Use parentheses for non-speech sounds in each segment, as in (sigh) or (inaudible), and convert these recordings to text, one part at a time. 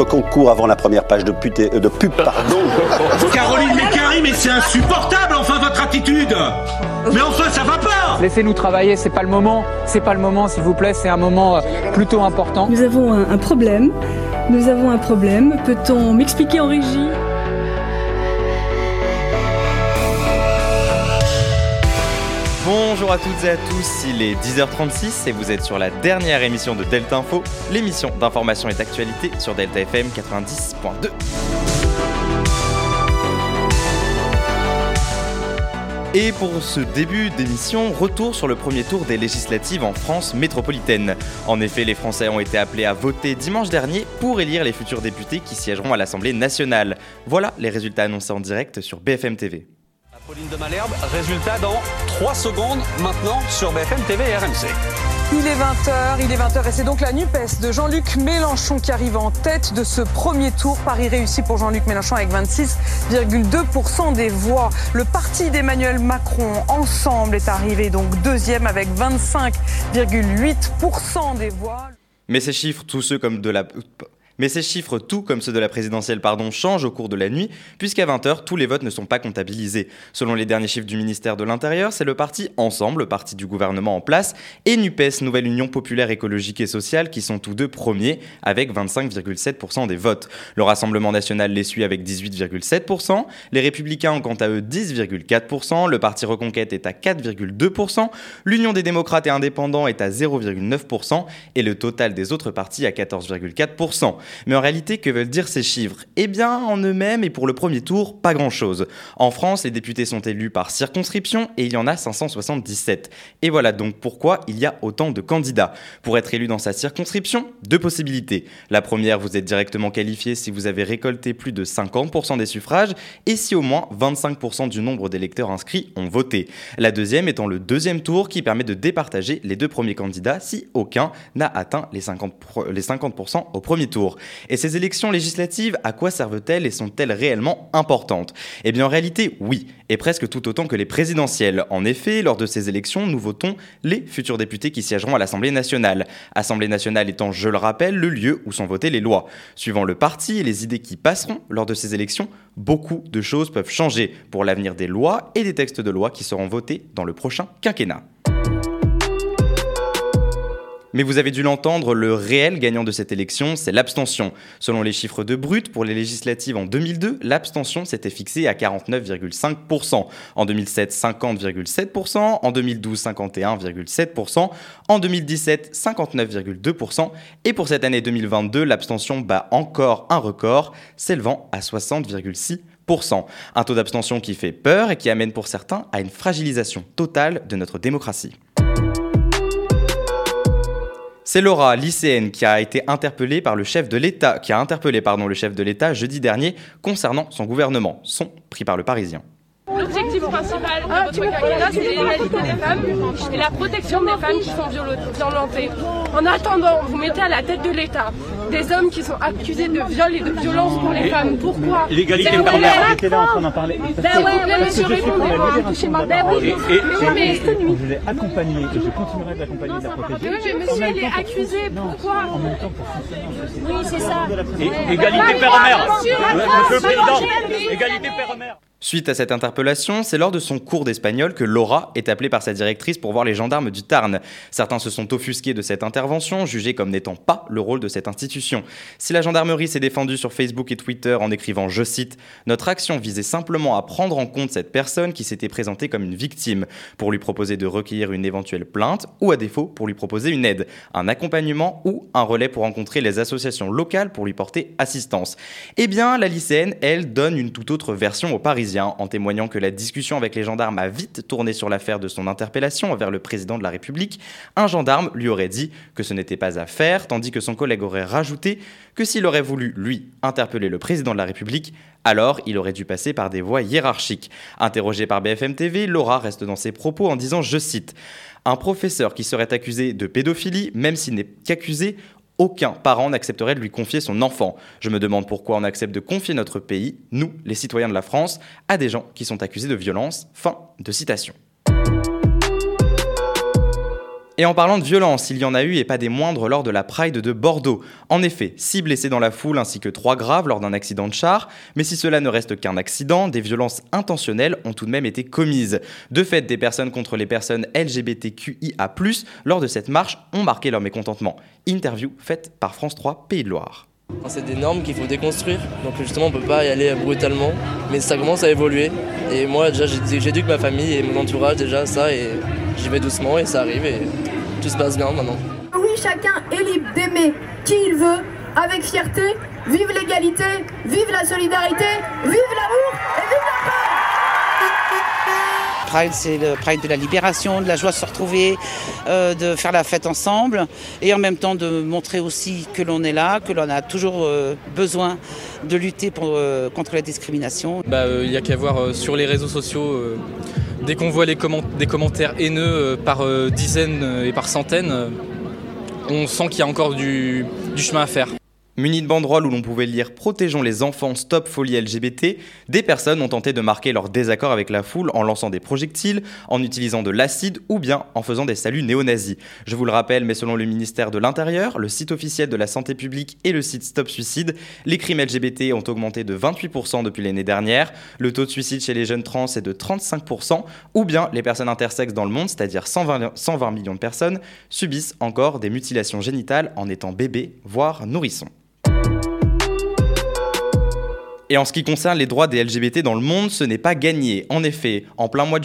votre concours avant la première page de, pute, de pub. (laughs) Pardon. Caroline Mécari, mais c'est insupportable, enfin, votre attitude Mais enfin, ça va pas Laissez-nous travailler, c'est pas le moment. C'est pas le moment, s'il vous plaît, c'est un moment euh, plutôt important. Nous avons un, un problème. Nous avons un problème. Peut-on m'expliquer en régie? Bonjour à toutes et à tous, il est 10h36 et vous êtes sur la dernière émission de Delta Info, l'émission d'information et d'actualité sur Delta FM 90.2. Et pour ce début d'émission, retour sur le premier tour des législatives en France métropolitaine. En effet, les Français ont été appelés à voter dimanche dernier pour élire les futurs députés qui siégeront à l'Assemblée nationale. Voilà les résultats annoncés en direct sur BFM TV. Pauline de Malherbe, résultat dans 3 secondes maintenant sur BFM TV et RMC. Il est 20h, il est 20h et c'est donc la NUPES de Jean-Luc Mélenchon qui arrive en tête de ce premier tour. Paris réussi pour Jean-Luc Mélenchon avec 26,2% des voix. Le parti d'Emmanuel Macron, Ensemble, est arrivé donc deuxième avec 25,8% des voix. Mais ces chiffres, tous ceux comme de la... Mais ces chiffres, tout comme ceux de la présidentielle, pardon, changent au cours de la nuit, puisqu'à 20h, tous les votes ne sont pas comptabilisés. Selon les derniers chiffres du ministère de l'Intérieur, c'est le parti Ensemble, le parti du gouvernement en place, et NUPES, Nouvelle Union Populaire Écologique et Sociale, qui sont tous deux premiers, avec 25,7% des votes. Le Rassemblement National les suit avec 18,7%, les Républicains ont quant à eux 10,4%, le Parti Reconquête est à 4,2%, l'Union des démocrates et indépendants est à 0,9%, et le total des autres partis à 14,4%. Mais en réalité, que veulent dire ces chiffres? Eh bien, en eux-mêmes et pour le premier tour, pas grand-chose. En France, les députés sont élus par circonscription et il y en a 577. Et voilà donc pourquoi il y a autant de candidats. Pour être élu dans sa circonscription, deux possibilités. La première, vous êtes directement qualifié si vous avez récolté plus de 50% des suffrages et si au moins 25% du nombre d'électeurs inscrits ont voté. La deuxième étant le deuxième tour qui permet de départager les deux premiers candidats si aucun n'a atteint les 50%, les 50 au premier tour. Et ces élections législatives, à quoi servent-elles et sont-elles réellement importantes? Eh bien en réalité, oui, et presque tout autant que les présidentielles. En effet, lors de ces élections, nous votons les futurs députés qui siégeront à l'Assemblée nationale. Assemblée nationale étant, je le rappelle, le lieu où sont votées les lois. Suivant le parti et les idées qui passeront lors de ces élections, beaucoup de choses peuvent changer pour l'avenir des lois et des textes de loi qui seront votés dans le prochain quinquennat. Mais vous avez dû l'entendre, le réel gagnant de cette élection, c'est l'abstention. Selon les chiffres de Brut, pour les législatives en 2002, l'abstention s'était fixée à 49,5%. En 2007, 50,7%. En 2012, 51,7%. En 2017, 59,2%. Et pour cette année 2022, l'abstention bat encore un record, s'élevant à 60,6%. Un taux d'abstention qui fait peur et qui amène pour certains à une fragilisation totale de notre démocratie. C'est Laura, lycéenne, qui a été interpellée par le chef de l'État, qui a interpellé pardon, le chef de l'État jeudi dernier concernant son gouvernement, son pris par le Parisien. De votre quinquennat, c'est l'égalité des femmes et la protection des femmes qui sont violentées. En attendant, vous mettez à la tête de l'État des hommes qui sont accusés de viol et de violence pour les femmes. Pourquoi? L'égalité permet. ouais, J'étais là en train d'en parler. Ben ouais, ouais, monsieur, répondez-moi. Touchez-moi. Ben oui, mais Je l'ai accompagné et je continuerai de l'accompagner et de la protéger. Oui, mais En monsieur, même il est temps, pour- accusé. Non, Pourquoi En même temps, pour fonctionner en société. Oui, c'est ça. Égalité père-mère. Monsieur, Monsieur le Président, monsieur, égalité père-mère. Suite à cette interpellation, c'est lors de son cours d'espagnol que Laura est appelée par sa directrice pour voir les gendarmes du Tarn. Certains se sont offusqués de cette intervention, jugée comme n'étant pas le rôle de cette institution. Si la gendarmerie s'est défendue sur Facebook et Twitter en écrivant, je cite, Notre action visait simplement à prendre en compte cette personne qui s'était présentée comme une victime, pour lui proposer de recueillir une éventuelle plainte, ou à défaut, pour lui proposer une aide, un accompagnement ou un relais pour rencontrer les associations locales pour lui porter assistance. Eh bien, la lycéenne, elle, donne une toute autre version aux Parisiens, en témoignant que la discussion avec les gendarmes a vite tourné sur l'affaire de son interpellation envers le président de la République. Un gendarme lui aurait dit que ce n'était pas à faire, tandis que son collègue aurait rajouté que s'il aurait voulu, lui, interpeller le président de la République, alors il aurait dû passer par des voies hiérarchiques. Interrogée par BFM TV, Laura reste dans ses propos en disant, je cite, Un professeur qui serait accusé de pédophilie, même s'il n'est qu'accusé, aucun parent n'accepterait de lui confier son enfant. Je me demande pourquoi on accepte de confier notre pays, nous, les citoyens de la France, à des gens qui sont accusés de violence. Fin de citation. Et en parlant de violence, il y en a eu et pas des moindres lors de la Pride de Bordeaux. En effet, six blessés dans la foule ainsi que trois graves lors d'un accident de char. Mais si cela ne reste qu'un accident, des violences intentionnelles ont tout de même été commises. De fait, des personnes contre les personnes LGBTQIA+, lors de cette marche, ont marqué leur mécontentement. Interview faite par France 3 Pays de Loire. C'est des normes qu'il faut déconstruire, donc justement on peut pas y aller brutalement, mais ça commence à évoluer. Et moi déjà j'éduque ma famille et mon entourage déjà ça et j'y vais doucement et ça arrive et tout se passe bien maintenant. Oui, chacun est libre d'aimer qui il veut, avec fierté. Vive l'égalité, vive la solidarité, vive l'amour et vive la paix Pride, c'est le Pride de la libération, de la joie de se retrouver, euh, de faire la fête ensemble et en même temps de montrer aussi que l'on est là, que l'on a toujours euh, besoin de lutter pour, euh, contre la discrimination. Il bah, n'y a qu'à voir sur les réseaux sociaux, dès qu'on voit des commentaires haineux par dizaines et par centaines, on sent qu'il y a encore du chemin à faire. Munis de banderoles où l'on pouvait lire Protégeons les enfants, stop folie LGBT, des personnes ont tenté de marquer leur désaccord avec la foule en lançant des projectiles, en utilisant de l'acide ou bien en faisant des saluts néo-nazis. Je vous le rappelle, mais selon le ministère de l'Intérieur, le site officiel de la santé publique et le site Stop Suicide, les crimes LGBT ont augmenté de 28% depuis l'année dernière, le taux de suicide chez les jeunes trans est de 35%, ou bien les personnes intersexes dans le monde, c'est-à-dire 120, 120 millions de personnes, subissent encore des mutilations génitales en étant bébés, voire nourrissons. Et en ce qui concerne les droits des LGBT dans le monde, ce n'est pas gagné. En effet, en plein, mois de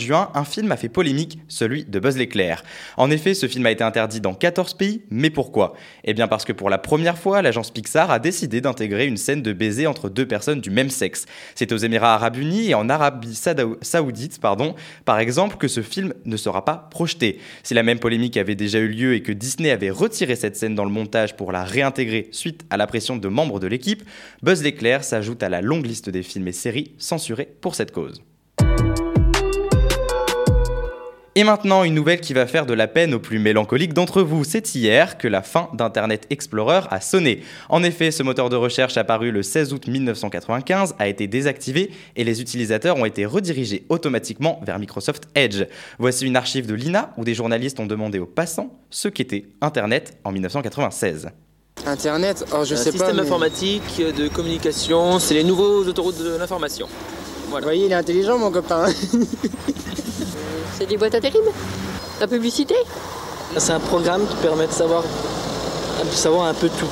juin, un film a fait polémique, celui de Buzz l'éclair. En effet, ce film a été interdit dans 14 pays, mais pourquoi? Eh bien parce que pour la première fois, l'agence Pixar a décidé d'intégrer une scène de baiser entre deux personnes du même sexe. C'est aux Émirats arabes unis et en Arabie saoudite, pardon, par exemple, que ce film ne sera pas projeté. Si la même polémique avait déjà eu lieu et que Disney avait retiré cette scène dans le montage pour la réintégrer suite à la pression de membres de l'équipe, Buzz l'éclair s'ajoute à la longue liste des films et séries censurés pour cette cause. Et maintenant, une nouvelle qui va faire de la peine aux plus mélancoliques d'entre vous. C'est hier que la fin d'Internet Explorer a sonné. En effet, ce moteur de recherche apparu le 16 août 1995 a été désactivé et les utilisateurs ont été redirigés automatiquement vers Microsoft Edge. Voici une archive de l'INA où des journalistes ont demandé aux passants ce qu'était Internet en 1996. Internet, alors je sais pas. Système informatique de communication, c'est les nouveaux autoroutes de l'information. Voilà. Vous voyez, il est intelligent, mon copain. (laughs) c'est des boîtes à terribles La publicité C'est un programme qui permet de savoir, de savoir un peu tout.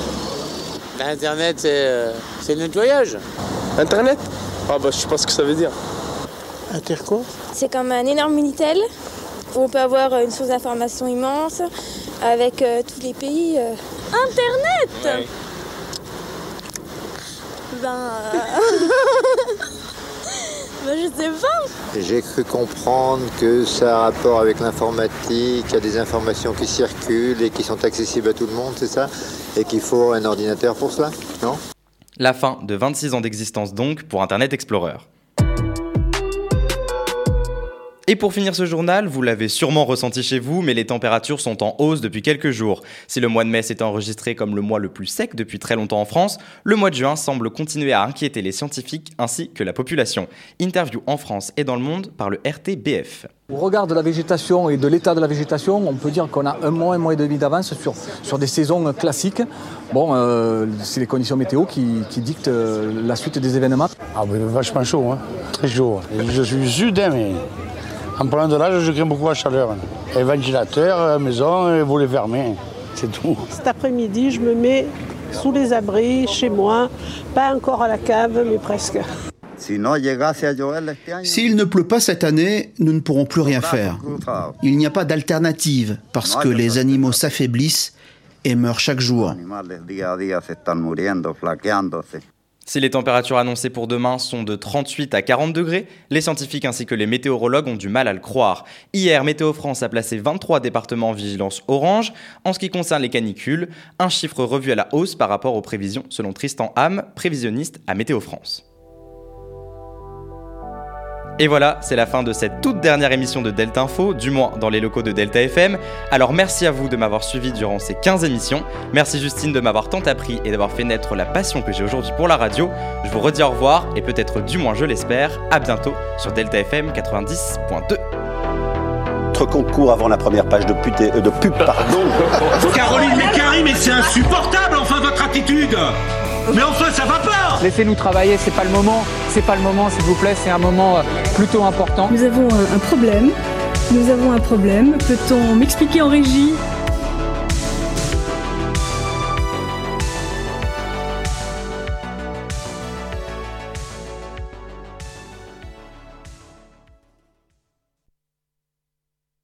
Internet, c'est le nettoyage. Internet? Ah bah je sais pas ce que ça veut dire. Inter quoi C'est comme un énorme Minitel où on peut avoir une source d'information immense avec euh, tous les pays. Euh. Internet Ben. Euh, (laughs) ben. je sais pas. J'ai cru comprendre que ça a rapport avec l'informatique, il y a des informations qui circulent et qui sont accessibles à tout le monde, c'est ça? Et qu'il faut un ordinateur pour cela, non? La fin de 26 ans d'existence donc pour Internet Explorer. Et pour finir ce journal, vous l'avez sûrement ressenti chez vous, mais les températures sont en hausse depuis quelques jours. Si le mois de mai s'est enregistré comme le mois le plus sec depuis très longtemps en France, le mois de juin semble continuer à inquiéter les scientifiques ainsi que la population. Interview en France et dans le monde par le RTBF. Au regard de la végétation et de l'état de la végétation, on peut dire qu'on a un mois, un mois et demi d'avance sur, sur des saisons classiques. Bon, euh, c'est les conditions météo qui, dictent euh, la suite des événements. Ah, mais vachement chaud, hein. très chaud. Je suis sudin, mais en parlant de l'âge, je crains beaucoup la chaleur. Et ventilateur, maison, vous les fermez. C'est tout. Cet après-midi, je me mets sous les abris, chez moi. Pas encore à la cave, mais presque. S'il ne pleut pas cette année, nous ne pourrons plus rien faire. Il n'y a pas d'alternative parce que les animaux s'affaiblissent et meurent chaque jour. Si les températures annoncées pour demain sont de 38 à 40 degrés, les scientifiques ainsi que les météorologues ont du mal à le croire. Hier, Météo France a placé 23 départements en vigilance orange. En ce qui concerne les canicules, un chiffre revu à la hausse par rapport aux prévisions selon Tristan Ham, prévisionniste à Météo France. Et voilà, c'est la fin de cette toute dernière émission de Delta Info, du moins dans les locaux de Delta FM. Alors merci à vous de m'avoir suivi durant ces 15 émissions. Merci Justine de m'avoir tant appris et d'avoir fait naître la passion que j'ai aujourd'hui pour la radio. Je vous redis au revoir et peut-être du moins je l'espère, à bientôt sur Delta FM 90.2. votre concours avant la première page de, pute- euh, de pub. Pardon. Caroline, mais Karim, mais c'est insupportable, enfin, votre attitude Mais enfin, ça va pas Laissez-nous travailler, c'est pas le moment, c'est pas le moment s'il vous plaît, c'est un moment euh, plutôt important. Nous avons un, un problème. Nous avons un problème. Peut-on m'expliquer en régie?